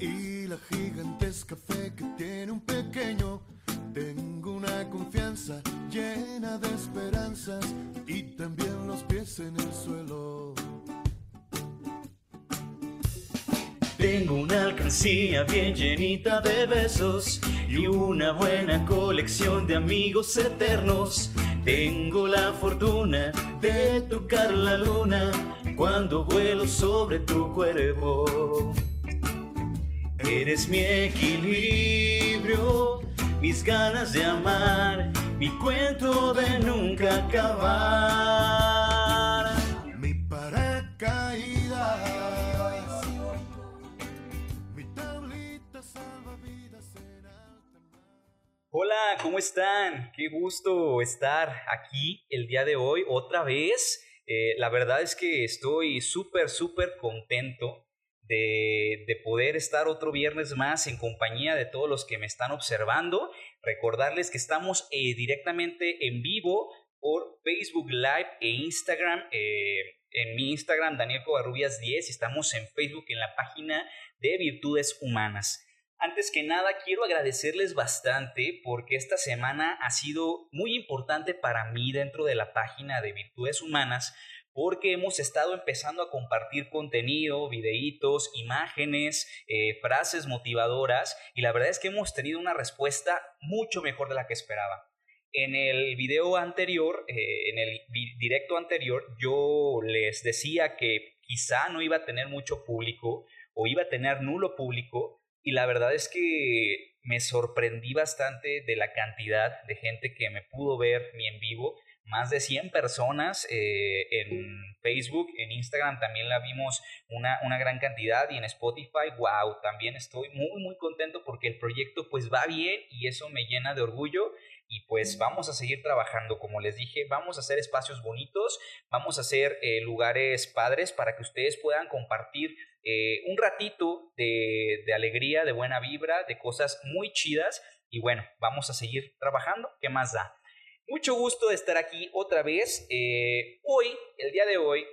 y la gigantesca fe que tiene un pequeño. Tengo una confianza llena de esperanzas y también los pies en el suelo. Tengo una alcancía bien llenita de besos y una buena colección de amigos eternos. Tengo la fortuna de tocar la luna cuando vuelo sobre tu cuerpo. Eres mi equilibrio, mis ganas de amar, mi cuento de nunca acabar. Mi paracaídas, mi tablita salvavidas en alta. Hola, ¿cómo están? Qué gusto estar aquí el día de hoy otra vez. Eh, la verdad es que estoy súper, súper contento de, de poder estar otro viernes más en compañía de todos los que me están observando. Recordarles que estamos eh, directamente en vivo por Facebook Live e Instagram. eh, en mi Instagram, Daniel Covarrubias 10, y estamos en Facebook en la página de Virtudes Humanas. Antes que nada, quiero agradecerles bastante porque esta semana ha sido muy importante para mí dentro de la página de Virtudes Humanas porque hemos estado empezando a compartir contenido, videitos, imágenes, eh, frases motivadoras y la verdad es que hemos tenido una respuesta mucho mejor de la que esperaba. En el video anterior, eh, en el directo anterior, yo les decía que quizá no iba a tener mucho público o iba a tener nulo público y la verdad es que me sorprendí bastante de la cantidad de gente que me pudo ver mi en vivo. Más de 100 personas eh, en Facebook, en Instagram también la vimos una, una gran cantidad y en Spotify, wow, también estoy muy muy contento porque el proyecto pues va bien y eso me llena de orgullo y pues vamos a seguir trabajando, como les dije, vamos a hacer espacios bonitos, vamos a hacer eh, lugares padres para que ustedes puedan compartir eh, un ratito de, de alegría, de buena vibra, de cosas muy chidas. Y bueno, vamos a seguir trabajando. ¿Qué más da? Mucho gusto de estar aquí otra vez. Eh, hoy, el día de hoy,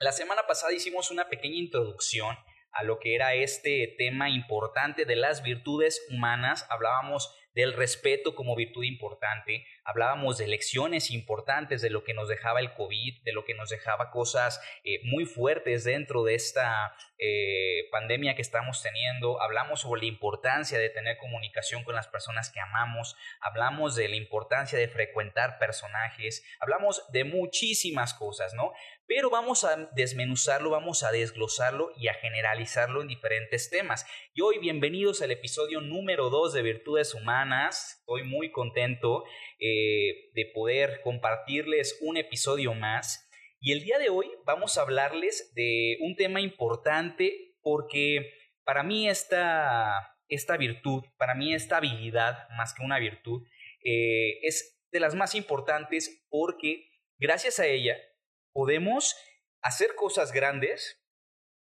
la semana pasada hicimos una pequeña introducción a lo que era este tema importante de las virtudes humanas. Hablábamos del respeto como virtud importante, hablábamos de lecciones importantes de lo que nos dejaba el COVID, de lo que nos dejaba cosas eh, muy fuertes dentro de esta eh, pandemia que estamos teniendo, hablamos sobre la importancia de tener comunicación con las personas que amamos, hablamos de la importancia de frecuentar personajes, hablamos de muchísimas cosas, ¿no? Pero vamos a desmenuzarlo, vamos a desglosarlo y a generalizarlo en diferentes temas. Y hoy bienvenidos al episodio número 2 de Virtudes Humanas. Estoy muy contento eh, de poder compartirles un episodio más. Y el día de hoy vamos a hablarles de un tema importante porque para mí esta, esta virtud, para mí esta habilidad, más que una virtud, eh, es de las más importantes porque gracias a ella podemos hacer cosas grandes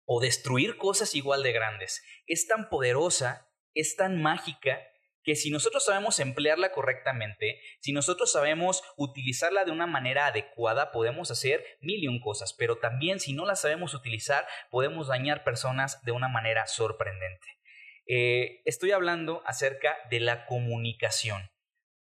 o destruir cosas igual de grandes. Es tan poderosa, es tan mágica, que si nosotros sabemos emplearla correctamente, si nosotros sabemos utilizarla de una manera adecuada, podemos hacer mil y un cosas, pero también si no la sabemos utilizar, podemos dañar personas de una manera sorprendente. Eh, estoy hablando acerca de la comunicación.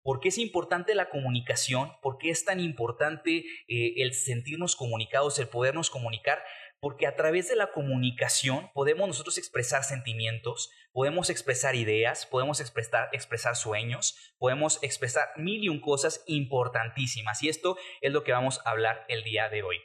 ¿Por qué es importante la comunicación? ¿Por qué es tan importante eh, el sentirnos comunicados, el podernos comunicar? Porque a través de la comunicación podemos nosotros expresar sentimientos, podemos expresar ideas, podemos expresar, expresar sueños, podemos expresar mil y un cosas importantísimas. Y esto es lo que vamos a hablar el día de hoy.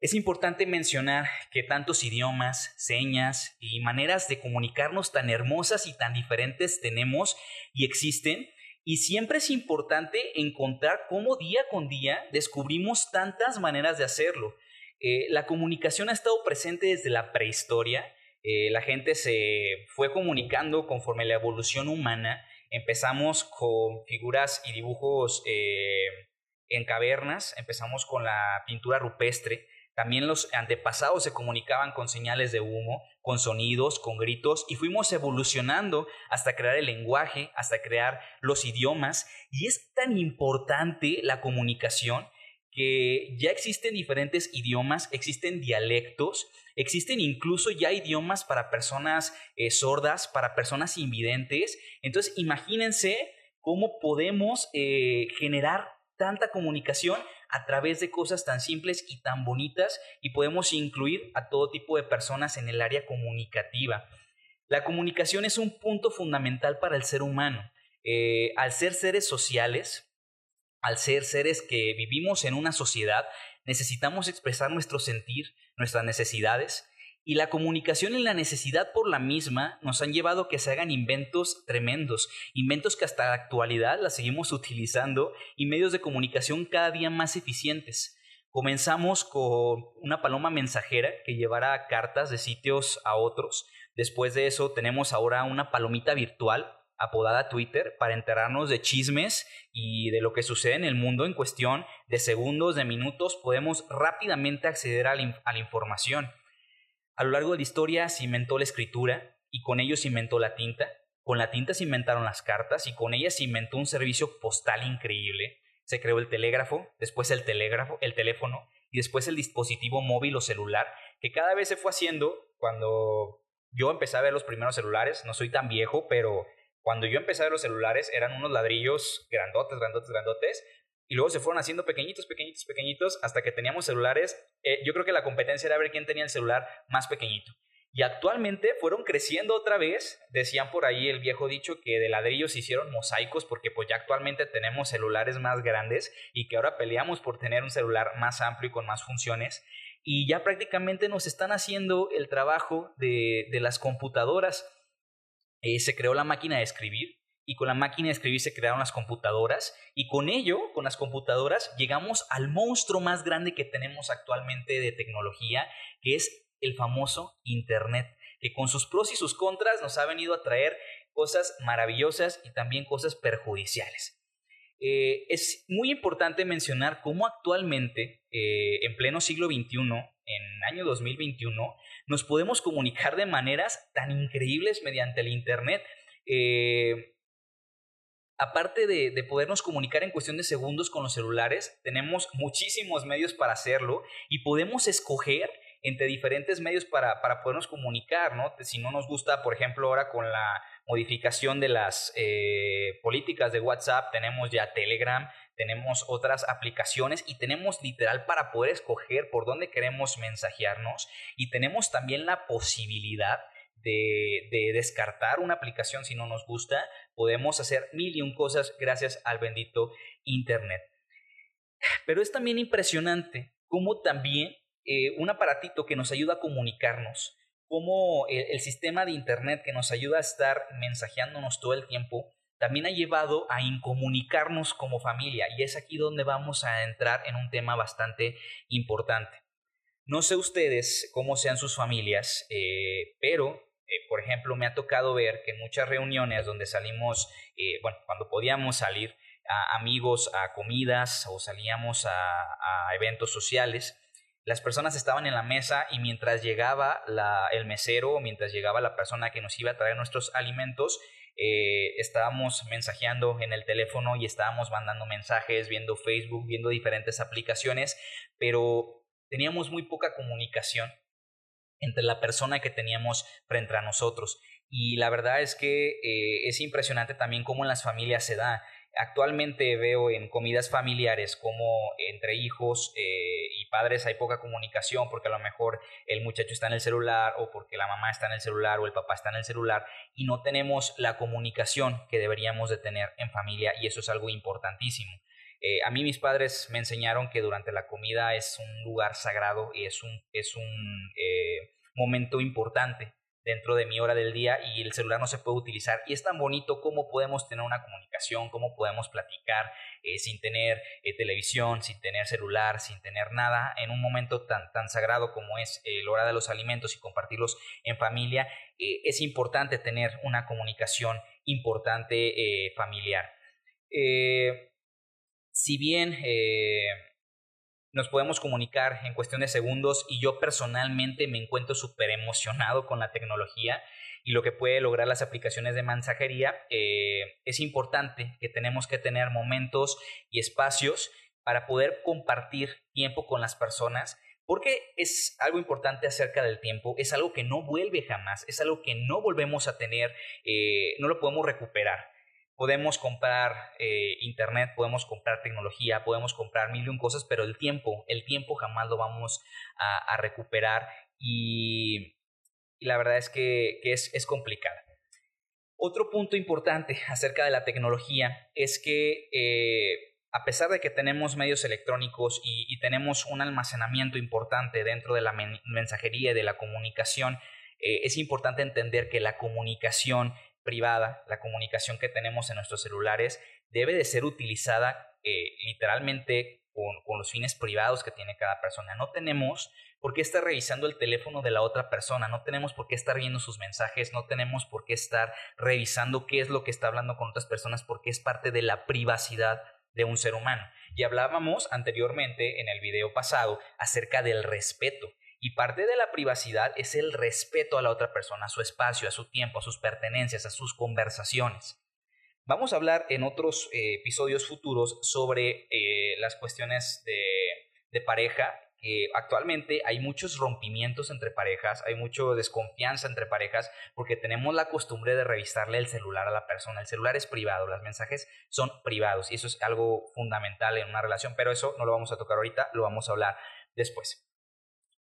Es importante mencionar que tantos idiomas, señas y maneras de comunicarnos tan hermosas y tan diferentes tenemos y existen y siempre es importante encontrar cómo día con día descubrimos tantas maneras de hacerlo. Eh, la comunicación ha estado presente desde la prehistoria. Eh, la gente se fue comunicando conforme la evolución humana. Empezamos con figuras y dibujos eh, en cavernas, empezamos con la pintura rupestre. También los antepasados se comunicaban con señales de humo, con sonidos, con gritos, y fuimos evolucionando hasta crear el lenguaje, hasta crear los idiomas. Y es tan importante la comunicación que ya existen diferentes idiomas, existen dialectos, existen incluso ya idiomas para personas eh, sordas, para personas invidentes. Entonces, imagínense cómo podemos eh, generar tanta comunicación a través de cosas tan simples y tan bonitas y podemos incluir a todo tipo de personas en el área comunicativa. La comunicación es un punto fundamental para el ser humano. Eh, al ser seres sociales, al ser seres que vivimos en una sociedad, necesitamos expresar nuestro sentir, nuestras necesidades, y la comunicación y la necesidad por la misma nos han llevado a que se hagan inventos tremendos, inventos que hasta la actualidad las seguimos utilizando y medios de comunicación cada día más eficientes. Comenzamos con una paloma mensajera que llevará cartas de sitios a otros. Después de eso tenemos ahora una palomita virtual apodada Twitter para enterarnos de chismes y de lo que sucede en el mundo en cuestión de segundos, de minutos, podemos rápidamente acceder a la, información. A lo largo de la historia se inventó la escritura y con ello se inventó la tinta. Con la tinta se inventaron las cartas y con ella se inventó un servicio postal increíble. Se creó el telégrafo, después el telégrafo, el teléfono y después el dispositivo móvil o celular, que cada vez se fue haciendo cuando yo empecé a ver los primeros celulares, no soy tan viejo, pero cuando yo empecé a ver los celulares eran unos ladrillos grandotes, grandotes, grandotes, y luego se fueron haciendo pequeñitos, pequeñitos, pequeñitos, hasta que teníamos celulares. Eh, yo creo que la competencia era ver quién tenía el celular más pequeñito. Y actualmente fueron creciendo otra vez. Decían por ahí el viejo dicho que de ladrillos se hicieron mosaicos porque pues ya actualmente tenemos celulares más grandes y que ahora peleamos por tener un celular más amplio y con más funciones. Y ya prácticamente nos están haciendo el trabajo de, de las computadoras. Eh, se creó la máquina de escribir y con la máquina de escribir se crearon las computadoras y con ello, con las computadoras, llegamos al monstruo más grande que tenemos actualmente de tecnología, que es el famoso Internet, que con sus pros y sus contras nos ha venido a traer cosas maravillosas y también cosas perjudiciales. Eh, es muy importante mencionar cómo actualmente, eh, en pleno siglo XXI, en año 2021, nos podemos comunicar de maneras tan increíbles mediante el Internet. Eh, aparte de, de, podernos comunicar en cuestión de segundos con los celulares, tenemos muchísimos medios para hacerlo y podemos escoger entre diferentes medios para, para podernos comunicar, ¿no? Si no nos gusta, por ejemplo, ahora con la modificación de las eh, políticas de WhatsApp, tenemos ya Telegram, tenemos otras aplicaciones y tenemos literal para poder escoger por dónde queremos mensajearnos y tenemos también la posibilidad de, de, descartar una aplicación si no nos gusta, podemos hacer mil y un cosas gracias al bendito Internet. Pero es también impresionante cómo también eh, un aparatito que nos ayuda a comunicarnos, como el, sistema de Internet que nos ayuda a estar mensajeándonos todo el tiempo, también ha llevado a incomunicarnos como familia y es aquí donde vamos a entrar en un tema bastante importante. No sé ustedes cómo sean sus familias, eh, pero eh, por ejemplo, me ha tocado ver que en muchas reuniones donde salimos, bueno, cuando podíamos salir a amigos a comidas o salíamos a eventos sociales, las personas estaban en la mesa y mientras llegaba el mesero, mientras llegaba la persona que nos iba a traer nuestros alimentos, eh, estábamos mensajeando en el teléfono y estábamos mandando mensajes, viendo Facebook, viendo diferentes aplicaciones, pero teníamos muy poca comunicación entre la persona que teníamos frente a nosotros. Y la verdad es que eh, es impresionante también cómo en las familias se da. Actualmente veo en comidas familiares como entre hijos eh, y padres hay poca comunicación porque a lo mejor el muchacho está en el celular o porque la mamá está en el celular o el papá está en el celular y no tenemos la comunicación que deberíamos de tener en familia y eso es algo importantísimo. Eh, a mí mis padres me enseñaron que durante la comida es un lugar sagrado y es un, es un eh, momento importante dentro de mi hora del día y el celular no se puede utilizar. Y es tan bonito cómo podemos tener una comunicación, cómo podemos platicar eh, sin tener televisión, sin tener celular, sin tener nada, en un momento tan, tan sagrado como es eh, la hora de los alimentos y compartirlos en familia. es importante tener una comunicación importante familiar. Si bien nos podemos comunicar en cuestión de segundos y yo personalmente me encuentro súper emocionado con la tecnología y lo que puede lograr las aplicaciones de mensajería. Eh, es importante que tenemos que tener momentos y espacios para poder compartir tiempo con las personas porque es algo importante acerca del tiempo, es algo que no vuelve jamás, es algo que no volvemos a tener, eh, no lo podemos recuperar. Podemos comprar eh, internet, podemos comprar tecnología, podemos comprar mil y un cosas, pero el tiempo, el tiempo jamás lo vamos a, recuperar y, la verdad es que, es, es complicado. Otro punto importante acerca de la tecnología es que eh, a pesar de que tenemos medios electrónicos y, tenemos un almacenamiento importante dentro de la mensajería y de la comunicación, eh, es importante entender que la comunicación privada, la comunicación que tenemos en nuestros celulares, debe de ser utilizada eh, literalmente con, los fines privados que tiene cada persona. No tenemos por qué estar revisando el teléfono de la otra persona, no tenemos por qué estar viendo sus mensajes, no tenemos por qué estar revisando qué es lo que está hablando con otras personas, porque es parte de la privacidad de un ser humano. Y hablábamos anteriormente en el video pasado acerca del respeto. Y parte de la privacidad es el respeto a la otra persona, a su espacio, a su tiempo, a sus pertenencias, a sus conversaciones. Vamos a hablar en otros eh, episodios futuros sobre eh, las cuestiones de, pareja actualmente hay muchos rompimientos entre parejas, hay mucha desconfianza entre parejas porque tenemos la costumbre de revisarle el celular a la persona. El celular es privado, los mensajes son privados y eso es algo fundamental en una relación, pero eso no lo vamos a tocar ahorita, lo vamos a hablar después.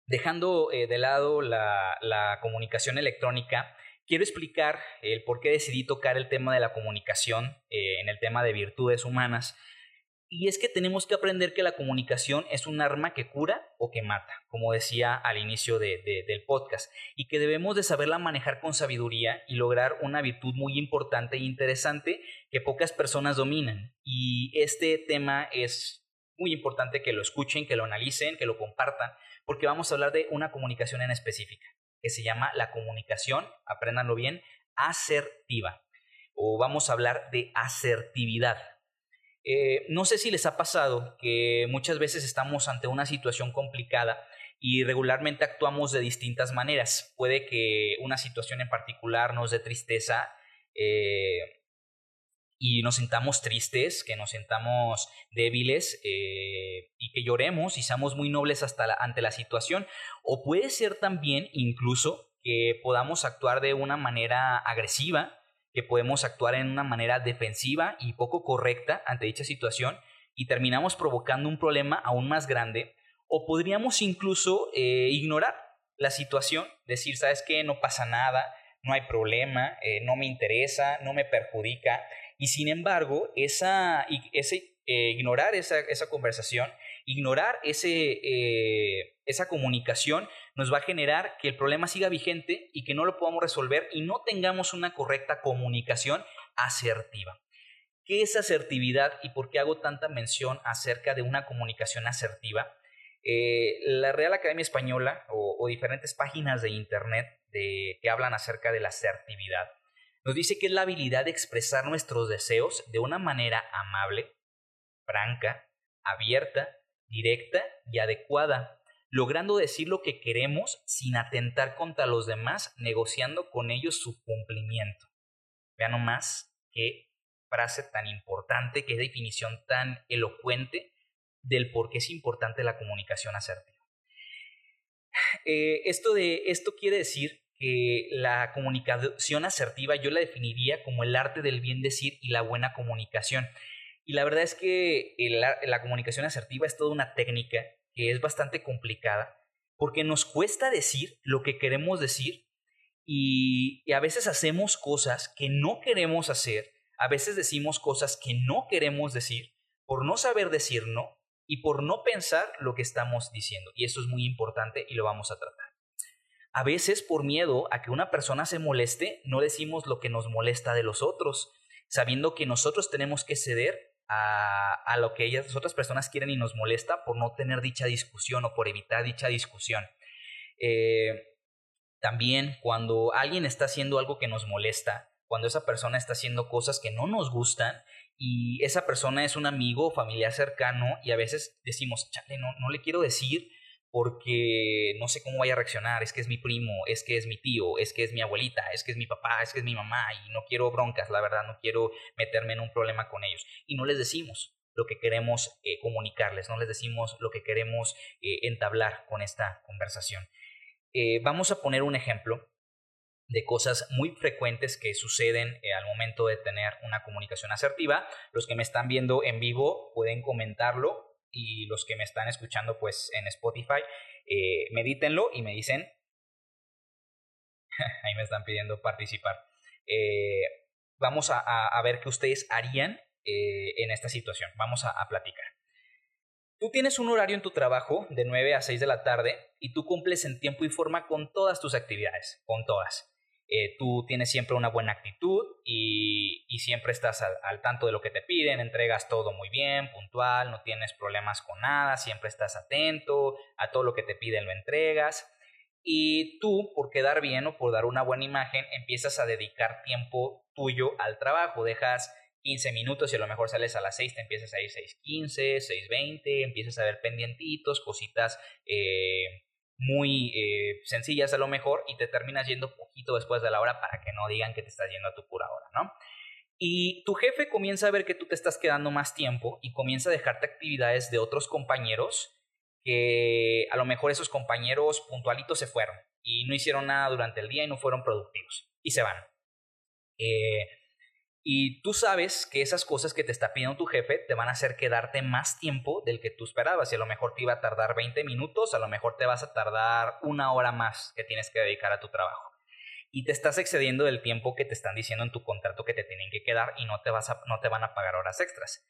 Dejando eh, de lado la, comunicación electrónica, quiero explicar el por qué decidí tocar el tema de la comunicación eh, en el tema de virtudes humanas y es que tenemos que aprender que la comunicación es un arma que cura o que mata, como decía al inicio del podcast, y que debemos de saberla manejar con sabiduría y lograr una virtud muy importante e interesante que pocas personas dominan. Y este tema es muy importante que lo escuchen, que lo analicen, que lo compartan, porque vamos a hablar de una comunicación en específica, que se llama la comunicación, apréndanlo bien, asertiva, o vamos a hablar de asertividad. Eh, no sé si les ha pasado que muchas veces estamos ante una situación complicada y regularmente actuamos de distintas maneras. Puede que una situación en particular nos dé tristeza eh, y nos sintamos tristes, que nos sintamos débiles eh, y que lloremos y seamos muy nobles hasta ante la situación. O puede ser también incluso que podamos actuar de una manera agresiva que podemos actuar en una manera defensiva y poco correcta ante dicha situación y terminamos provocando un problema aún más grande. O podríamos incluso eh, ignorar la situación, decir, sabes qué, no pasa nada, no hay problema, eh, no me interesa, no me perjudica y sin embargo esa, ese, eh, ignorar esa, esa, conversación, ignorar ese, esa comunicación nos va a generar que el problema siga vigente y que no lo podamos resolver y no tengamos una correcta comunicación asertiva. ¿Qué es asertividad y por qué hago tanta mención acerca de una comunicación asertiva? Eh, la Real Academia Española o, diferentes páginas de Internet de, que hablan acerca de la asertividad nos dice que es la habilidad de expresar nuestros deseos de una manera amable, franca, abierta, directa y adecuada logrando decir lo que queremos sin atentar contra los demás, negociando con ellos su cumplimiento. Vean nomás qué frase tan importante, qué definición tan elocuente del por qué es importante la comunicación asertiva. Eh, esto, de, esto quiere decir que la comunicación asertiva yo la definiría como el arte del bien decir y la buena comunicación. Y la verdad es que la comunicación asertiva es toda una técnica que es bastante complicada porque nos cuesta decir lo que queremos decir y, a veces hacemos cosas que no queremos hacer, a veces decimos cosas que no queremos decir por no saber decir no y por no pensar lo que estamos diciendo. Y eso es muy importante y lo vamos a tratar. A veces por miedo a que una persona se moleste, no decimos lo que nos molesta de los otros, sabiendo que nosotros tenemos que ceder a, lo que ellas, las otras personas quieren y nos molesta por no tener dicha discusión o por evitar dicha discusión. Eh, también cuando alguien está haciendo algo que nos molesta, cuando esa persona está haciendo cosas que no nos gustan y esa persona es un amigo o familiar cercano y a veces decimos, chale, no, no le quiero decir porque no sé cómo vaya a reaccionar, es que es mi primo, es que es mi tío, es que es mi abuelita, es que es mi papá, es que es mi mamá y no quiero broncas, la verdad, no quiero meterme en un problema con ellos. Y no les decimos lo que queremos eh, comunicarles, no les decimos lo que queremos eh, entablar con esta conversación. Eh, vamos a poner un ejemplo. de cosas muy frecuentes que suceden eh, al momento de tener una comunicación asertiva. Los que me están viendo en vivo pueden comentarlo y los que me están escuchando pues en Spotify, eh, medítenlo y me dicen, ahí me están pidiendo participar, eh, vamos a, ver qué ustedes harían en esta situación, vamos a platicar. Tú tienes un horario en tu trabajo de 9 a 6 de la tarde y tú cumples en tiempo y forma con todas tus actividades, con todas. Eh, tú tienes siempre una buena actitud y, siempre estás al, tanto de lo que te piden, entregas todo muy bien, puntual, no tienes problemas con nada, siempre estás atento a todo lo que te piden, lo entregas. Y tú, por quedar bien o por dar una buena imagen, empiezas a dedicar tiempo tuyo al trabajo, dejas 15 minutos y a lo mejor sales a las 6, te empiezas a ir 6.15, 6.20, empiezas a ver pendientitos, cositas eh, muy eh, sencillas a lo mejor y te terminas yendo poquito después de la hora para que no digan que te estás yendo a tu pura hora, ¿no? Y tu jefe comienza a ver que tú te estás quedando más tiempo y comienza a dejarte actividades de otros compañeros que a lo mejor esos compañeros puntualitos se fueron y no hicieron nada durante el día y no fueron productivos y se van. Eh, y tú sabes que esas cosas que te está pidiendo tu jefe te van a hacer quedarte más tiempo del que tú esperabas. Y a lo mejor te iba a tardar 20 minutos, a lo mejor te vas a tardar una hora más que tienes que dedicar a tu trabajo. Y te estás excediendo del tiempo que te están diciendo en tu contrato que te tienen que quedar y no te, vas no te van a pagar horas extras.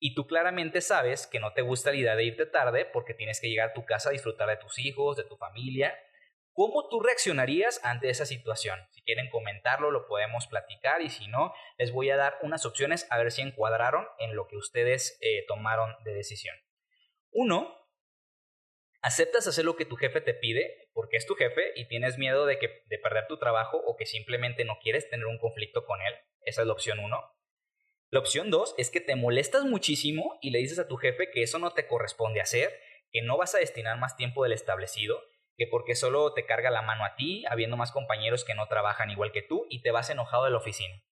Y tú claramente sabes que no te gusta la idea de irte tarde porque tienes que llegar a tu casa a disfrutar de tus hijos, de tu familia ¿Cómo tú reaccionarías ante esa situación? Si quieren comentarlo, lo podemos platicar y si no, les voy a dar unas opciones a ver si encuadraron en lo que ustedes eh, tomaron de decisión. Uno, aceptas hacer lo que tu jefe te pide porque es tu jefe y tienes miedo de, que, de perder tu trabajo o que simplemente no quieres tener un conflicto con él. Esa es la opción uno. La opción dos es que te molestas muchísimo y le dices a tu jefe que eso no te corresponde hacer, que no vas a destinar más tiempo del establecido que porque solo te carga la mano a ti, habiendo más compañeros que no trabajan igual que tú y te vas enojado de la oficina.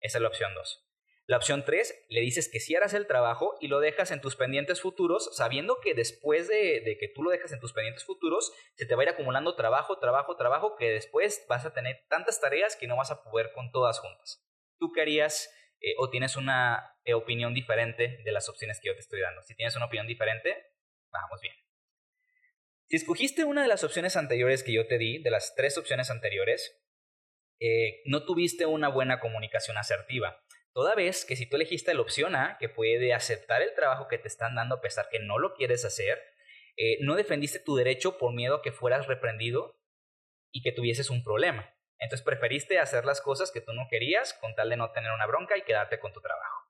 Esa es la opción 2. La opción 3, le dices que si harás el trabajo y lo dejas en tus pendientes futuros, sabiendo que después de, que tú lo dejas en tus pendientes futuros, se te va a ir acumulando trabajo, trabajo, trabajo, que después vas a tener tantas tareas que no vas a poder con todas juntas. ¿Tú qué harías eh, o tienes una eh, opinión diferente de las opciones que yo te estoy dando? Si tienes una opinión diferente, vamos bien. Si escogiste una de las opciones anteriores que yo te di, de las tres opciones anteriores, eh, no tuviste una buena comunicación asertiva. Toda vez que si tú elegiste la opción A, que puede aceptar el trabajo que te están dando a pesar que no lo quieres hacer, eh, no defendiste tu derecho por miedo a que fueras reprendido y que tuvieses un problema. Entonces preferiste hacer las cosas que tú no querías con tal de no tener una bronca y quedarte con tu trabajo.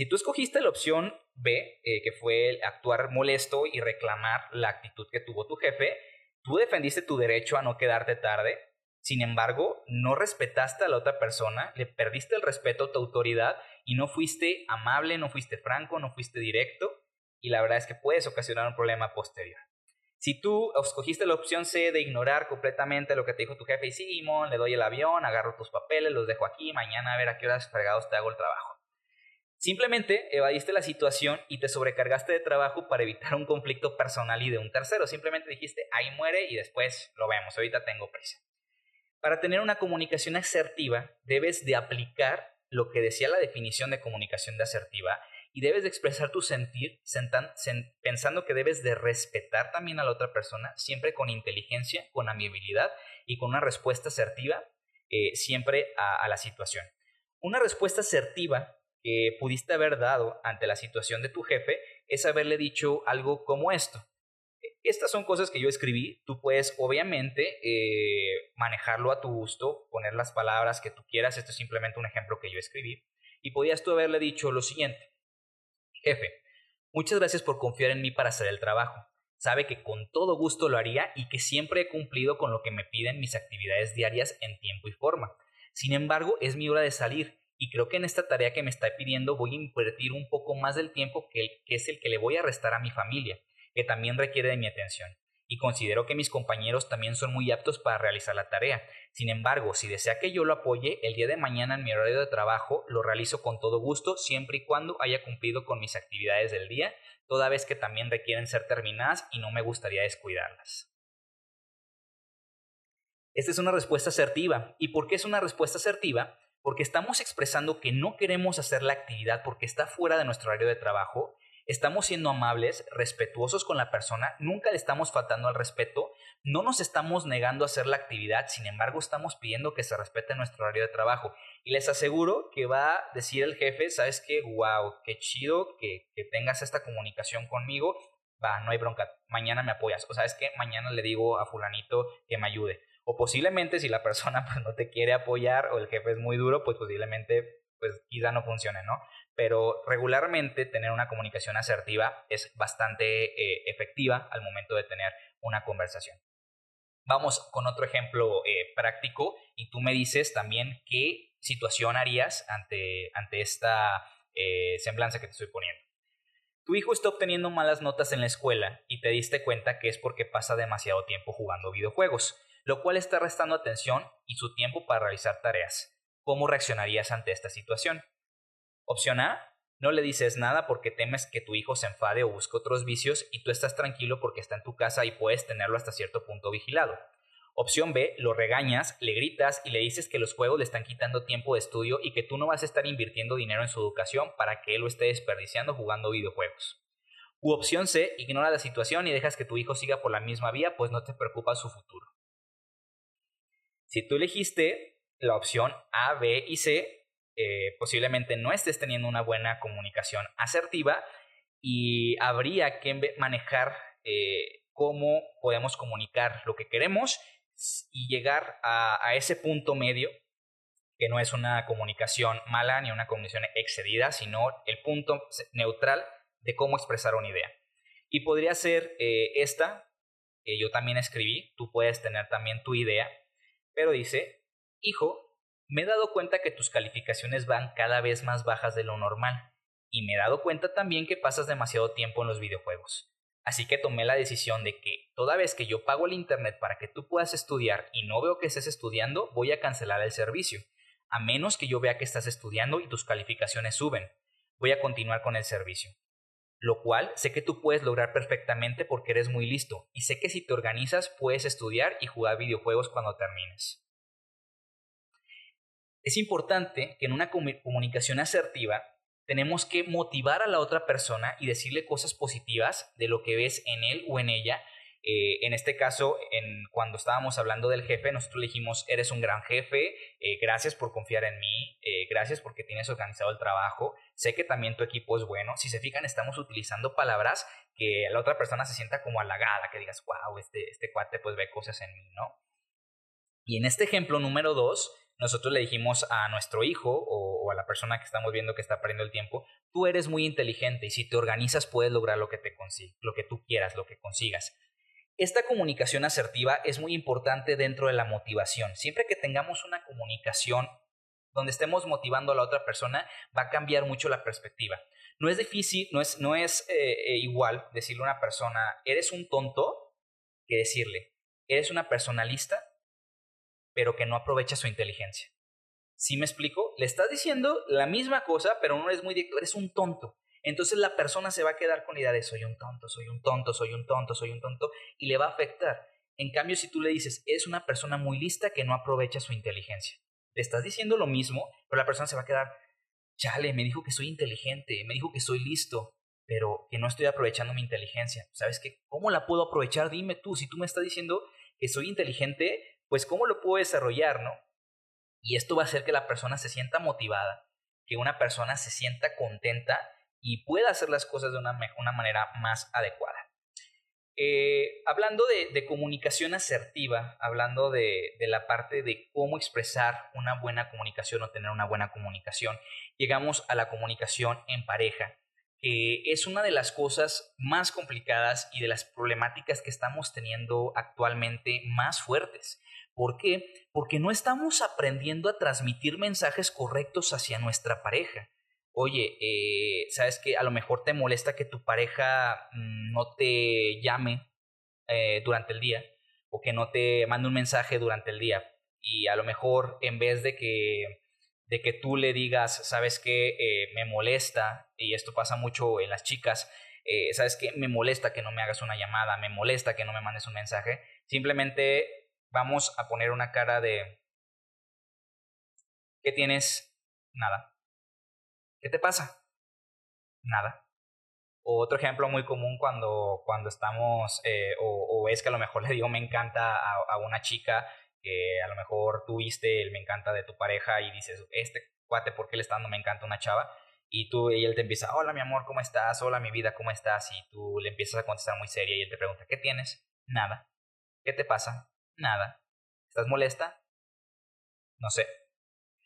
Si tú escogiste la opción B, eh, que fue actuar molesto y reclamar la actitud que tuvo tu jefe, tú defendiste tu derecho a no quedarte tarde, sin embargo, no respetaste a la otra persona, le perdiste el respeto a tu autoridad y no fuiste amable, no fuiste franco, no fuiste directo y la verdad es que puedes ocasionar un problema posterior. Si tú escogiste la opción C de ignorar completamente lo que te dijo tu jefe y sí, le doy el avión, agarro tus papeles, los dejo aquí, mañana a ver a qué horas fregados te hago el trabajo. Simplemente evadiste la situación y te sobrecargaste de trabajo para evitar un conflicto personal y de un tercero. Simplemente dijiste, ahí muere y después lo vemos, ahorita tengo prisa. Para tener una comunicación asertiva, debes de aplicar lo que decía la definición de comunicación de asertiva y debes de expresar tu sentir pensando que debes de respetar también a la otra persona, siempre con inteligencia, con amabilidad y con una respuesta asertiva eh, siempre a la situación. Una respuesta asertiva que pudiste haber dado ante la situación de tu jefe es haberle dicho algo como esto. Estas son cosas que yo escribí, tú puedes obviamente eh, manejarlo a tu gusto, poner las palabras que tú quieras, esto es simplemente un ejemplo que yo escribí, y podías tú haberle dicho lo siguiente, jefe, muchas gracias por confiar en mí para hacer el trabajo, sabe que con todo gusto lo haría y que siempre he cumplido con lo que me piden mis actividades diarias en tiempo y forma. Sin embargo, es mi hora de salir y creo que en esta tarea que me está pidiendo voy a invertir un poco más del tiempo que, es el que le voy a restar a mi familia, que también requiere de mi atención. Y considero que mis compañeros también son muy aptos para realizar la tarea. Sin embargo, si desea que yo lo apoye, el día de mañana en mi horario de trabajo lo realizo con todo gusto, siempre y cuando haya cumplido con mis actividades del día, toda vez que también requieren ser terminadas y no me gustaría descuidarlas. Esta es una respuesta asertiva. ¿Y por qué es una respuesta asertiva? Porque estamos expresando que no queremos hacer la actividad porque está fuera de nuestro horario de trabajo estamos siendo amables, respetuosos con la persona, nunca le estamos faltando al respeto, no nos estamos negando a hacer la actividad, sin embargo estamos pidiendo que se respete nuestro horario de trabajo. Y les aseguro que va a decir el jefe, sabes qué, wow, qué chido que, que tengas esta comunicación conmigo, va, no hay bronca, mañana me apoyas, o sabes que mañana le digo a fulanito que me ayude. O posiblemente si la persona pues, no te quiere apoyar o el jefe es muy duro, pues posiblemente pues quizá no funcione, ¿no? pero regularmente tener una comunicación asertiva es bastante eh, efectiva al momento de tener una conversación. Vamos con otro ejemplo eh, práctico y tú me dices también qué situación harías ante, ante esta eh, semblanza que te estoy poniendo. Tu hijo está obteniendo malas notas en la escuela y te diste cuenta que es porque pasa demasiado tiempo jugando videojuegos, lo cual está restando atención y su tiempo para realizar tareas. ¿Cómo reaccionarías ante esta situación? Opción A, no le dices nada porque temes que tu hijo se enfade o busque otros vicios y tú estás tranquilo porque está en tu casa y puedes tenerlo hasta cierto punto vigilado. Opción B, lo regañas, le gritas y le dices que los juegos le están quitando tiempo de estudio y que tú no vas a estar invirtiendo dinero en su educación para que él lo esté desperdiciando jugando videojuegos. U opción C, ignora la situación y dejas que tu hijo siga por la misma vía, pues no te preocupa su futuro. Si tú elegiste la opción A, B y C, eh, posiblemente no estés teniendo una buena comunicación asertiva y habría que manejar eh, cómo podemos comunicar lo que queremos y llegar a, ese punto medio que no es una comunicación mala ni una comunicación excedida, sino el punto neutral de cómo expresar una idea. Y podría ser eh, esta, que yo también escribí, tú puedes tener también tu idea, pero dice, hijo, me he dado cuenta que tus calificaciones van cada vez más bajas de lo normal, y me he dado cuenta también que pasas demasiado tiempo en los videojuegos. Así que tomé la decisión de que toda vez que yo pago el Internet para que tú puedas estudiar y no veo que estés estudiando, voy a cancelar el servicio, a menos que yo vea que estás estudiando y tus calificaciones suben. Voy a continuar con el servicio. Lo cual sé que tú puedes lograr perfectamente porque eres muy listo, y sé que si te organizas puedes estudiar y jugar videojuegos cuando termines. Es importante que en una comunicación asertiva tenemos que motivar a la otra persona y decirle cosas positivas de lo que ves en él o en ella. Eh, en este caso, cuando estábamos hablando del jefe, nosotros le dijimos, eres un gran jefe, eh, gracias por confiar en mí, eh, gracias porque tienes organizado el trabajo, sé que también tu equipo es bueno. Si se fijan, estamos utilizando palabras que la otra persona se sienta como halagada, que digas, wow, este, este cuate pues ve cosas en mí, ¿no? Y en este ejemplo número dos, nosotros le dijimos a nuestro hijo o, a la persona que estamos viendo que está perdiendo el tiempo, tú eres muy inteligente y si te organizas puedes lograr lo que, te lo que tú quieras, lo que consigas. Esta comunicación asertiva es muy importante dentro de la motivación. Siempre que tengamos una comunicación donde estemos motivando a la otra persona, va a cambiar mucho la perspectiva. No es difícil, no es, no es eh, eh, igual decirle a una persona, eres un tonto, que decirle, eres una personalista pero que no aprovecha su inteligencia. ¿Sí me explico? Le estás diciendo la misma cosa, pero no eres muy directo, eres un tonto. Entonces la persona se va a quedar con la idea de soy un tonto, soy un tonto, soy un tonto, soy un tonto, y le va a afectar. En cambio, si tú le dices, eres una persona muy lista que no aprovecha su inteligencia, le estás diciendo lo mismo, pero la persona se va a quedar, chale, me dijo que soy inteligente, me dijo que soy listo, pero que no estoy aprovechando mi inteligencia. ¿Sabes qué? ¿Cómo la puedo aprovechar? Dime tú, si tú me estás diciendo que soy inteligente, pues cómo lo puedo desarrollar, ¿no? Y esto va a hacer que la persona se sienta motivada, que una persona se sienta contenta y pueda hacer las cosas de una, una manera más adecuada. Eh, hablando de, comunicación asertiva, hablando de, de, la parte de cómo expresar una buena comunicación o tener una buena comunicación, llegamos a la comunicación en pareja, que es una de las cosas más complicadas y de las problemáticas que estamos teniendo actualmente más fuertes. ¿Por qué? Porque no estamos aprendiendo a transmitir mensajes correctos hacia nuestra pareja. Oye, eh, ¿sabes que A lo mejor te molesta que tu pareja mm, no te llame eh, durante el día o que no te mande un mensaje durante el día. Y a lo mejor en vez de que, de que tú le digas, ¿sabes qué? Eh, me molesta, y esto pasa mucho en las chicas, ¿sabes qué? Me molesta que no me hagas una llamada, me molesta que no me mandes un mensaje. Simplemente vamos a poner una cara de... ¿Qué tienes? Nada. ¿Qué te pasa? Nada. O otro ejemplo muy común cuando, cuando estamos, eh, o, es que a lo mejor le digo me encanta a, una chica que a lo mejor tú viste el me encanta de tu pareja y dices, este cuate, ¿por qué le está dando me encanta una chava? Y tú y él te empieza, hola mi amor, ¿cómo estás? Hola mi vida, ¿cómo estás? Y tú le empiezas a contestar muy seria y él te pregunta, ¿qué tienes? Nada. ¿Qué te pasa? Nada. ¿Estás molesta? No sé.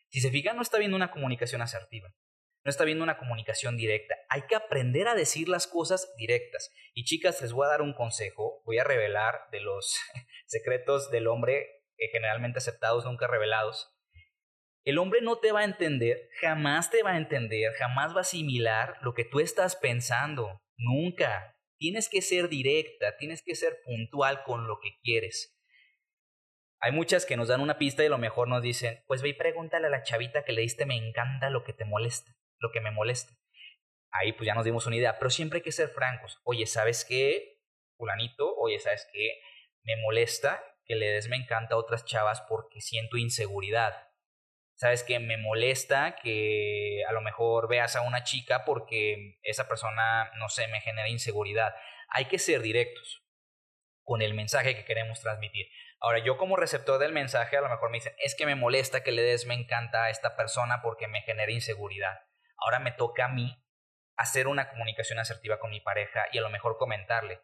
Si se fija, no está viendo una comunicación asertiva. No está viendo una comunicación directa. Hay que aprender a decir las cosas directas. Y chicas, les voy a dar un consejo. Voy a revelar de los secretos del hombre eh, generalmente aceptados, nunca revelados. El hombre no te va a entender, jamás te va a entender, jamás va a asimilar lo que tú estás pensando. Nunca. Tienes que ser directa, tienes que ser puntual con lo que quieres. Hay muchas que nos dan una pista y a lo mejor nos dicen, pues ve y pregúntale a la chavita que le diste me encanta lo que te molesta, lo que me molesta. Ahí pues ya nos dimos una idea, pero siempre hay que ser francos. Oye, ¿sabes qué? Fulanito, oye, ¿sabes qué? Me molesta que le des me encanta a otras chavas porque siento inseguridad. Sabes que me molesta que a lo mejor veas a una chica porque esa persona, no sé, me genera inseguridad. Hay que ser directos con el mensaje que queremos transmitir. Ahora, yo como receptor del mensaje, a lo mejor me dicen, es que me molesta que le des me encanta a esta persona porque me genera inseguridad. Ahora me toca a mí hacer una comunicación asertiva con mi pareja y a lo mejor comentarle,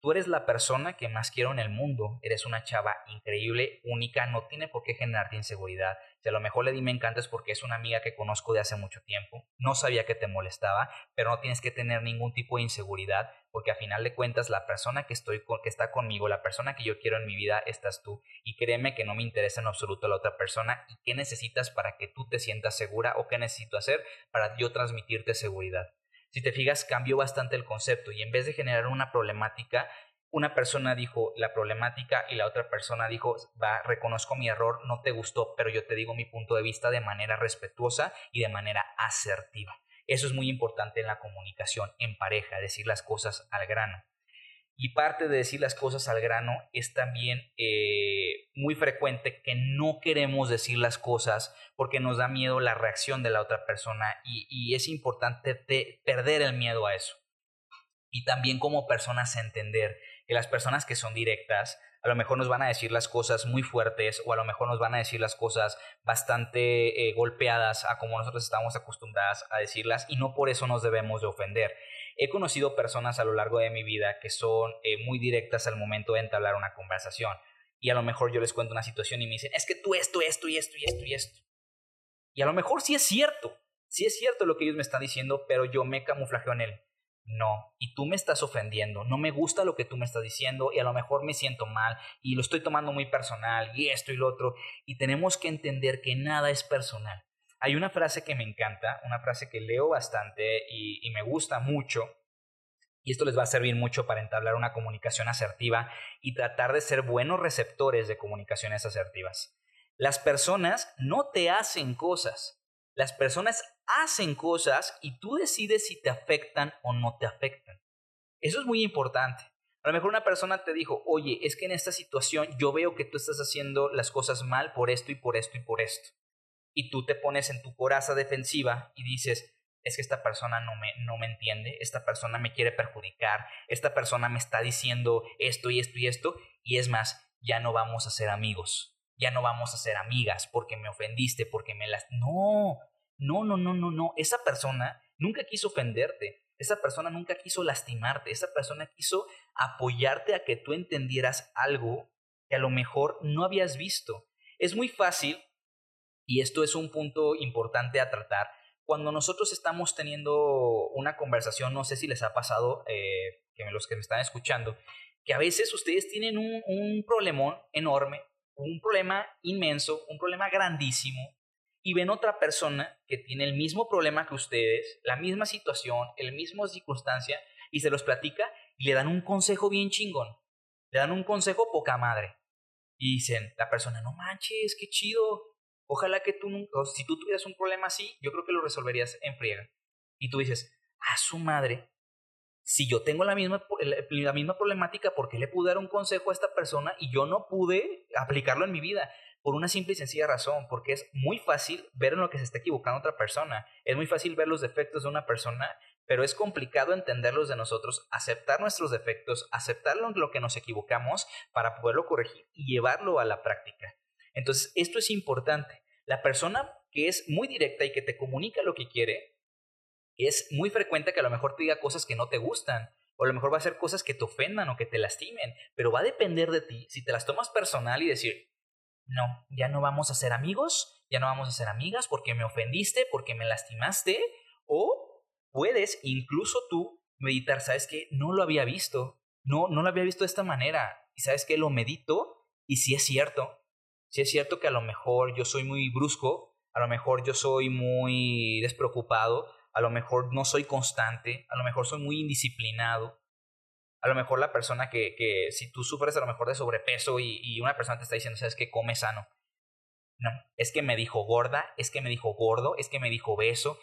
Tú eres la persona que más quiero en el mundo. Eres una chava increíble, única, no tiene por qué generarte inseguridad. Si a lo mejor le di me encanta es porque es una amiga que conozco de hace mucho tiempo. No sabía que te molestaba, pero no tienes que tener ningún tipo de inseguridad, porque a final de cuentas la persona que estoy que está conmigo, la persona que yo quiero en mi vida, estás tú. Y créeme que no me interesa en absoluto la otra persona. ¿Y qué necesitas para que tú te sientas segura o qué necesito hacer para yo transmitirte seguridad? Si te fijas, cambió bastante el concepto y en vez de generar una problemática, una persona dijo la problemática y la otra persona dijo, va, reconozco mi error, no te gustó, pero yo te digo mi punto de vista de manera respetuosa y de manera asertiva. Eso es muy importante en la comunicación en pareja, decir las cosas al grano. Y parte de decir las cosas al grano es también eh, muy frecuente que no queremos decir las cosas porque nos da miedo la reacción de la otra persona y, es importante perder el miedo a eso. Y también como personas entender que las personas que son directas a lo mejor nos van a decir las cosas muy fuertes o a lo mejor nos van a decir las cosas bastante eh, golpeadas a como nosotros estamos acostumbradas a decirlas y no por eso nos debemos de ofender. He conocido personas a lo largo de mi vida que son eh, muy directas al momento de entablar una conversación y a lo mejor yo les cuento una situación y me dicen, es que tú esto, esto y esto y esto y esto. Y a lo mejor sí es cierto, sí es cierto lo que ellos me están diciendo, pero yo me camuflajeo en él no, y tú me estás ofendiendo, no me gusta lo que tú me estás diciendo y a lo mejor me siento mal y lo estoy tomando muy personal y esto y lo otro y tenemos que entender que nada es personal. Hay una frase que me encanta, una frase que leo bastante y, me gusta mucho y esto les va a servir mucho para entablar una comunicación asertiva y tratar de ser buenos receptores de comunicaciones asertivas. Las personas no te hacen cosas, las personas hacen cosas y tú decides si te afectan o no te afectan. Eso es muy importante. A lo mejor una persona te dijo, oye, es que en esta situación yo veo que tú estás haciendo las cosas mal por esto y por esto y por esto. Y tú te pones en tu coraza defensiva y dices, es que esta persona no me, no me entiende, esta persona me quiere perjudicar, esta persona me está diciendo esto y esto y esto, y es más, ya no vamos a ser amigos, ya no vamos a ser amigas porque me ofendiste, porque me las... No, no, no, no, no, no. Esa persona nunca quiso ofenderte. Esa persona nunca quiso lastimarte. Esa persona quiso apoyarte a que tú entendieras algo que a lo mejor no habías visto. Es muy fácil, y esto es un punto importante a tratar, cuando nosotros estamos teniendo una conversación, no sé si les ha pasado, eh, que los que me están escuchando, que a veces ustedes tienen un, un problemón enorme, un problema inmenso, un problema grandísimo, y ven otra persona que tiene el mismo problema que ustedes, la misma situación, el mismo circunstancia, y se los platica y le dan un consejo bien chingón. Le dan un consejo poca madre. Y dicen, la persona, no manches, qué chido. Ojalá que tú, nunca, si tú tuvieras un problema así, yo creo que lo resolverías en friega. Y tú dices, a su madre, si yo tengo la misma, la misma problemática, ¿por qué le pude dar un consejo a esta persona y yo no pude aplicarlo en mi vida? Por una simple y sencilla razón, porque es muy fácil ver en lo que se está equivocando otra persona, es muy fácil ver los defectos de una persona, pero es complicado entenderlos de nosotros, aceptar nuestros defectos, aceptar lo que nos equivocamos para poderlo corregir y llevarlo a la práctica. Entonces, esto es importante. La persona que es muy directa y que te comunica lo que quiere, es muy frecuente que a lo mejor te diga cosas que no te gustan, o a lo mejor va a ser cosas que te ofendan o que te lastimen, pero va a depender de ti. Si te las tomas personal y decir, no, ya no vamos a ser amigos, ya no vamos a ser amigas porque me ofendiste, porque me lastimaste, o puedes incluso tú meditar, sabes que no lo había visto, no, no lo había visto de esta manera, y sabes que lo medito, y si es cierto, si es cierto que a lo mejor yo soy muy brusco, a lo mejor yo soy muy despreocupado, a lo mejor no soy constante, a lo mejor soy muy indisciplinado, a lo mejor la persona que, que si tú sufres a lo mejor de sobrepeso y, y una persona te está diciendo, sabes que come sano. No, es que me dijo gorda, es que me dijo gordo, es que me dijo beso.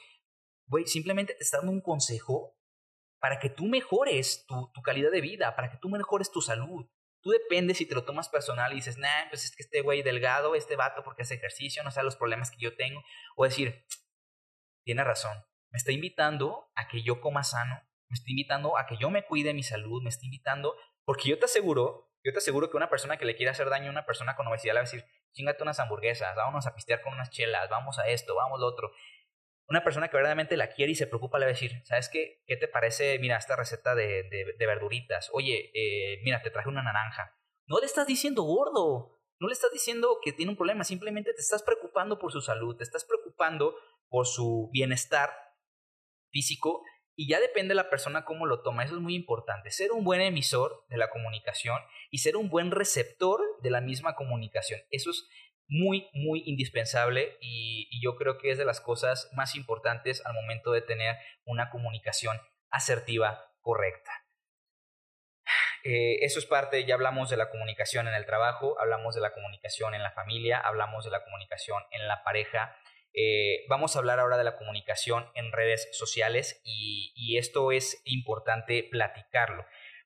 Güey, simplemente te está dando un consejo para que tú mejores tu, tu calidad de vida, para que tú mejores tu salud. Tú dependes si te lo tomas personal y dices, nah, pues es que este güey delgado, este vato porque hace ejercicio, no sabe los problemas que yo tengo. O decir, tiene razón, me está invitando a que yo coma sano, me está invitando a que yo me cuide mi salud, me está invitando, porque yo te aseguro, yo te aseguro que una persona que le quiere hacer daño a una persona con obesidad le va a decir, chingate unas hamburguesas, vámonos a pistear con unas chelas, vamos a esto, vamos a lo otro. Una persona que verdaderamente la quiere y se preocupa le va a decir, ¿sabes qué? ¿Qué te parece, mira, esta receta de, de, verduritas? Oye, eh, mira, te traje una naranja. No le estás diciendo gordo, no le estás diciendo que tiene un problema, simplemente te estás preocupando por su salud, te estás preocupando por su bienestar físico y ya depende de la persona cómo lo toma. Eso es muy importante. Ser un buen emisor de la comunicación y ser un buen receptor de la misma comunicación. Eso es muy, muy indispensable y, yo creo que es de las cosas más importantes al momento de tener una comunicación asertiva correcta. Eh, eso es parte, ya hablamos de la comunicación en el trabajo, hablamos de la comunicación en la familia, hablamos de la comunicación en la pareja, eh, vamos a hablar ahora de la comunicación en redes sociales y, esto es importante platicarlo.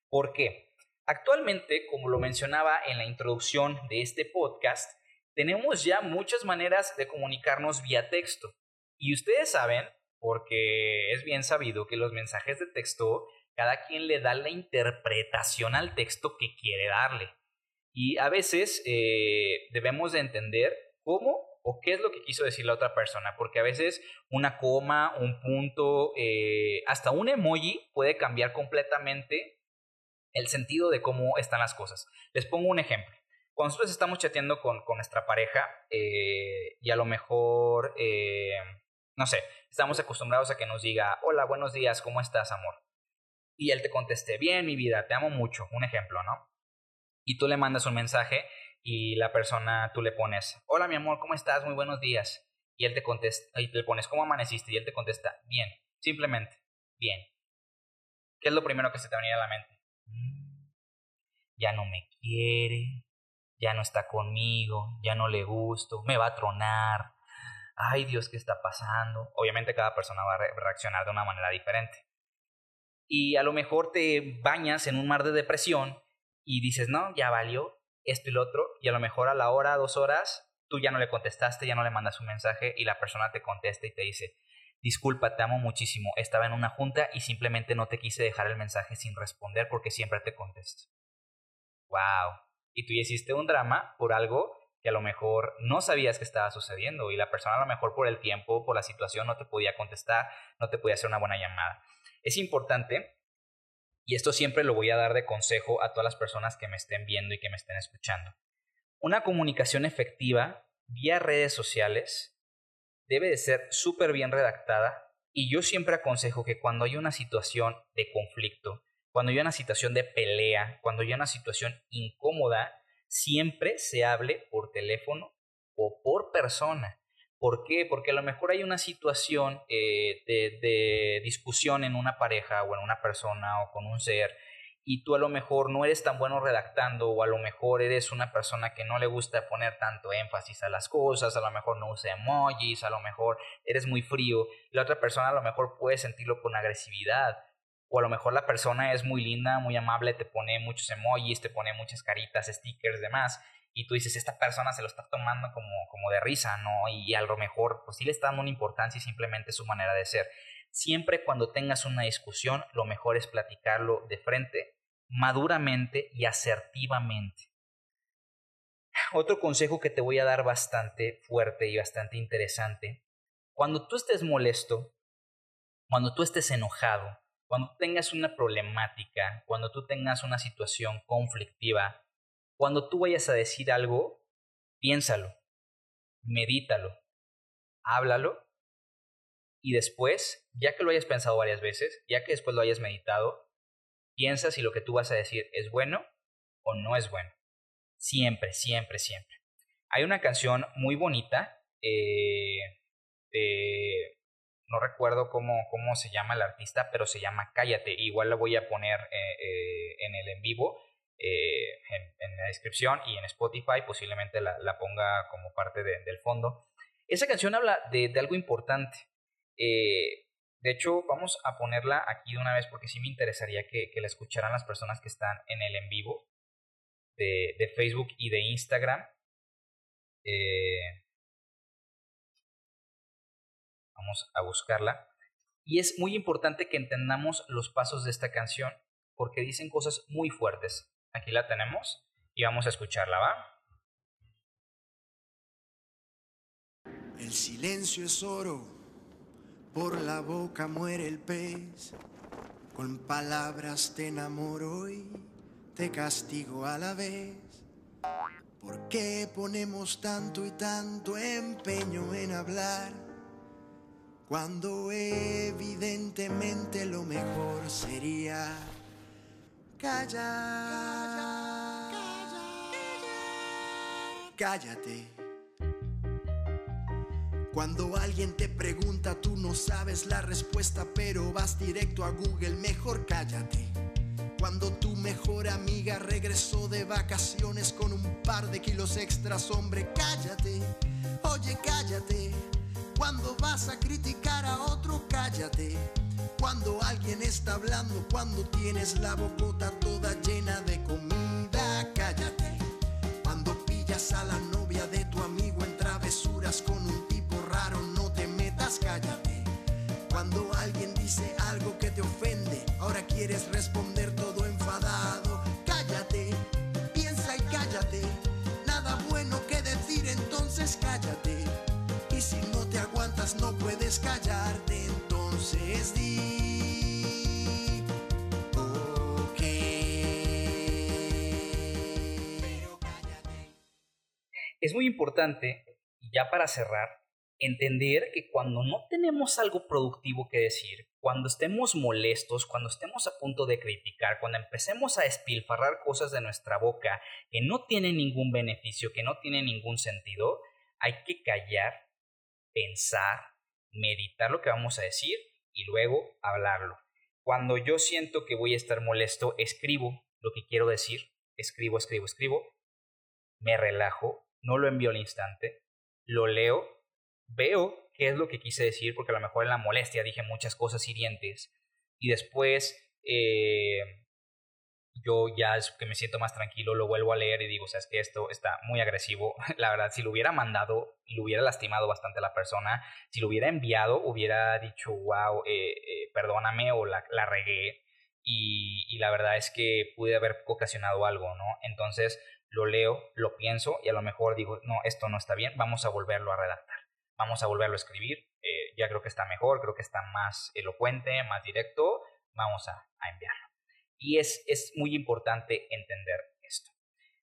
¿Por qué? Actualmente, como lo mencionaba en la introducción de este podcast, tenemos ya muchas maneras de comunicarnos vía texto. Y ustedes saben, porque es bien sabido que los mensajes de texto, cada quien le da la interpretación al texto que quiere darle. Y a veces eh, debemos de entender cómo o qué es lo que quiso decir la otra persona, porque a veces una coma, un punto, eh, hasta un emoji puede cambiar completamente el sentido de cómo están las cosas. Les pongo un ejemplo. Cuando nosotros estamos chateando con, nuestra pareja eh, y a lo mejor, eh, no sé, estamos acostumbrados a que nos diga, hola, buenos días, ¿cómo estás, amor? Y él te conteste, bien, mi vida, te amo mucho, un ejemplo, ¿no? Y tú le mandas un mensaje y la persona, tú le pones, hola mi amor, ¿cómo estás? Muy buenos días. Y él te contesta, y le pones, ¿cómo amaneciste? Y él te contesta, bien, simplemente, bien. ¿Qué es lo primero que se te venía a la mente? Mm, ya no me quiere, ya no está conmigo, ya no le gusto, me va a tronar. Ay Dios, ¿qué está pasando? Obviamente cada persona va a reaccionar de una manera diferente. Y a lo mejor te bañas en un mar de depresión y dices, no, ya valió, esto y lo otro, y a lo mejor a la hora, dos horas, tú ya no le contestaste, ya no le mandas un mensaje y la persona te contesta y te dice, disculpa, te amo muchísimo, estaba en una junta y simplemente no te quise dejar el mensaje sin responder porque siempre te contesto. ¡Wow! Y tú hiciste un drama por algo que a lo mejor no sabías que estaba sucediendo y la persona a lo mejor por el tiempo, por la situación, no te podía contestar, no te podía hacer una buena llamada. Es importante y esto siempre lo voy a dar de consejo a todas las personas que me estén viendo y que me estén escuchando. Una comunicación efectiva vía redes sociales debe de ser súper bien redactada y yo siempre aconsejo que cuando hay una situación de conflicto, cuando hay una situación de pelea, cuando hay una situación incómoda, siempre se hable por teléfono o por persona. ¿Por qué? Porque a lo mejor hay una situación eh, de, discusión en una pareja o en una persona o con un ser y tú a lo mejor no eres tan bueno redactando o a lo mejor eres una persona que no le gusta poner tanto énfasis a las cosas, a lo mejor no usa emojis, a lo mejor eres muy frío la otra persona a lo mejor puede sentirlo con agresividad. O a lo mejor la persona es muy linda, muy amable, te pone muchos emojis, te pone muchas caritas, stickers, demás, y tú dices, esta persona se lo está tomando como, como de risa, ¿no? Y a lo mejor, pues sí le está dando una importancia y simplemente su manera de ser. Siempre cuando tengas una discusión, lo mejor es platicarlo de frente, maduramente y asertivamente. Otro consejo que te voy a dar bastante fuerte y bastante interesante. Cuando tú estés molesto, cuando tú estés enojado, cuando tengas una problemática, cuando tú tengas una situación conflictiva, cuando tú vayas a decir algo, piénsalo, medítalo, háblalo y después, ya que lo hayas pensado varias veces, ya que después lo hayas meditado, piensa si lo que tú vas a decir es bueno o no es bueno. Siempre, siempre, siempre. Hay una canción muy bonita eh, no recuerdo cómo, cómo se llama el artista, pero se llama Cállate. Igual la voy a poner eh, eh, en el en vivo, en, la descripción y en Spotify, posiblemente la, ponga como parte del fondo. Esa canción habla de, algo importante. de hecho, vamos a ponerla aquí de una vez porque sí me interesaría que, que la escucharan las personas que están en el en vivo de, de Facebook y de Instagram. Eh, vamos a buscarla. Y es muy importante que entendamos los pasos de esta canción porque dicen cosas muy fuertes. Aquí la tenemos y vamos a escucharla, ¿va? El silencio es oro, por la boca muere el pez, con palabras te enamoro y te castigo a la vez. ¿Por qué ponemos tanto y tanto empeño en hablar? Cuando evidentemente lo mejor sería callar. Cállate. Cuando alguien te pregunta, tú no sabes la respuesta, pero vas directo a Google, mejor cállate. Cuando tu mejor amiga regresó de vacaciones con un par de kilos extras, hombre, cállate, oye, cállate. Cuando vas a criticar a otro, cállate. Cuando alguien está hablando, cuando tienes la bocota toda llena de puedes callarte, entonces di. Es muy importante, y ya para cerrar, entender que cuando no tenemos algo productivo que decir, cuando estemos molestos, cuando estemos a punto de criticar, cuando empecemos a despilfarrar cosas de nuestra boca que no tienen ningún beneficio, que no tienen ningún sentido, hay que callar, pensar, meditar lo que vamos a decir y luego hablarlo. Cuando yo siento que voy a estar molesto, escribo lo que quiero decir, escribo, escribo, escribo, me relajo, no lo envío al instante, lo leo veo qué es lo que quise decir, porque a lo mejor en la molestia dije muchas cosas hirientes, y después eh, yo ya es que me siento más tranquilo, lo vuelvo a leer y digo, sabes que esto está muy agresivo. La verdad, si lo hubiera mandado, lo hubiera lastimado bastante a la persona. Si lo hubiera enviado, hubiera dicho, wow, eh, eh, perdóname o la, la regué. Y, y, la verdad es que pude haber ocasionado algo, ¿no? Entonces lo leo, lo pienso y a lo mejor digo, no, esto no está bien, vamos a volverlo a redactar vamos a volverlo a escribir, eh, ya creo que está mejor, creo que está más elocuente, más directo, vamos a, enviarlo. Y es, es muy importante entender esto.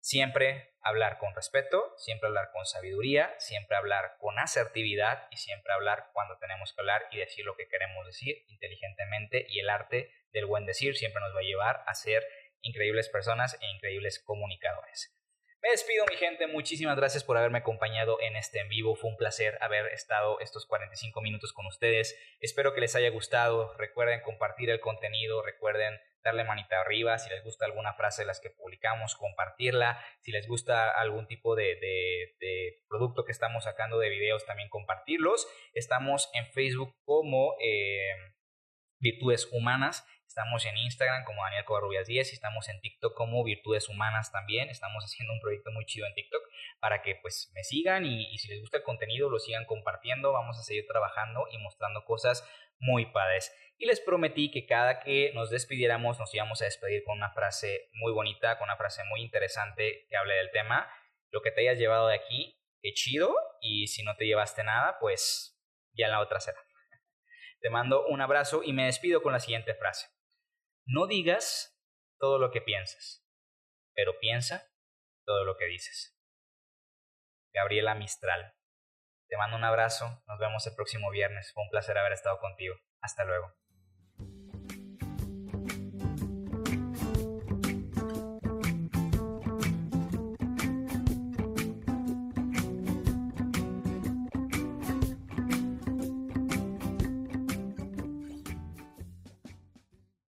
Siempre hablar con respeto, siempre hablar con sabiduría, siempre hablar con asertividad y siempre hablar cuando tenemos que hablar y decir lo que queremos decir inteligentemente y el arte del buen decir siempre nos va a llevar a ser increíbles personas e increíbles comunicadores. Me despido mi gente, muchísimas gracias por haberme acompañado en este en vivo, fue un placer haber estado estos 45 minutos con ustedes, espero que les haya gustado, recuerden compartir el contenido, recuerden darle manita arriba, si les gusta alguna frase de las que publicamos, compartirla, si les gusta algún tipo de, producto que estamos sacando de videos, también compartirlos, estamos en Facebook como... Eh, Virtudes Humanas Estamos en Instagram como Daniel Covarrubias 10 y estamos en TikTok como Virtudes Humanas también. Estamos haciendo un proyecto muy chido en TikTok para que pues me sigan y, si les gusta el contenido lo sigan compartiendo. Vamos a seguir trabajando y mostrando cosas muy padres. Y les prometí que cada que nos despidiéramos nos íbamos a despedir con una frase muy bonita, con una frase muy interesante que hable del tema. Lo que te hayas llevado de aquí, qué chido. Y si no te llevaste nada, pues ya en la otra será. Te mando un abrazo y me despido con la siguiente frase. No digas todo lo que piensas, pero piensa todo lo que dices. Gabriela Mistral. Te mando un abrazo, nos vemos el próximo viernes. Fue un placer haber estado contigo. Hasta luego.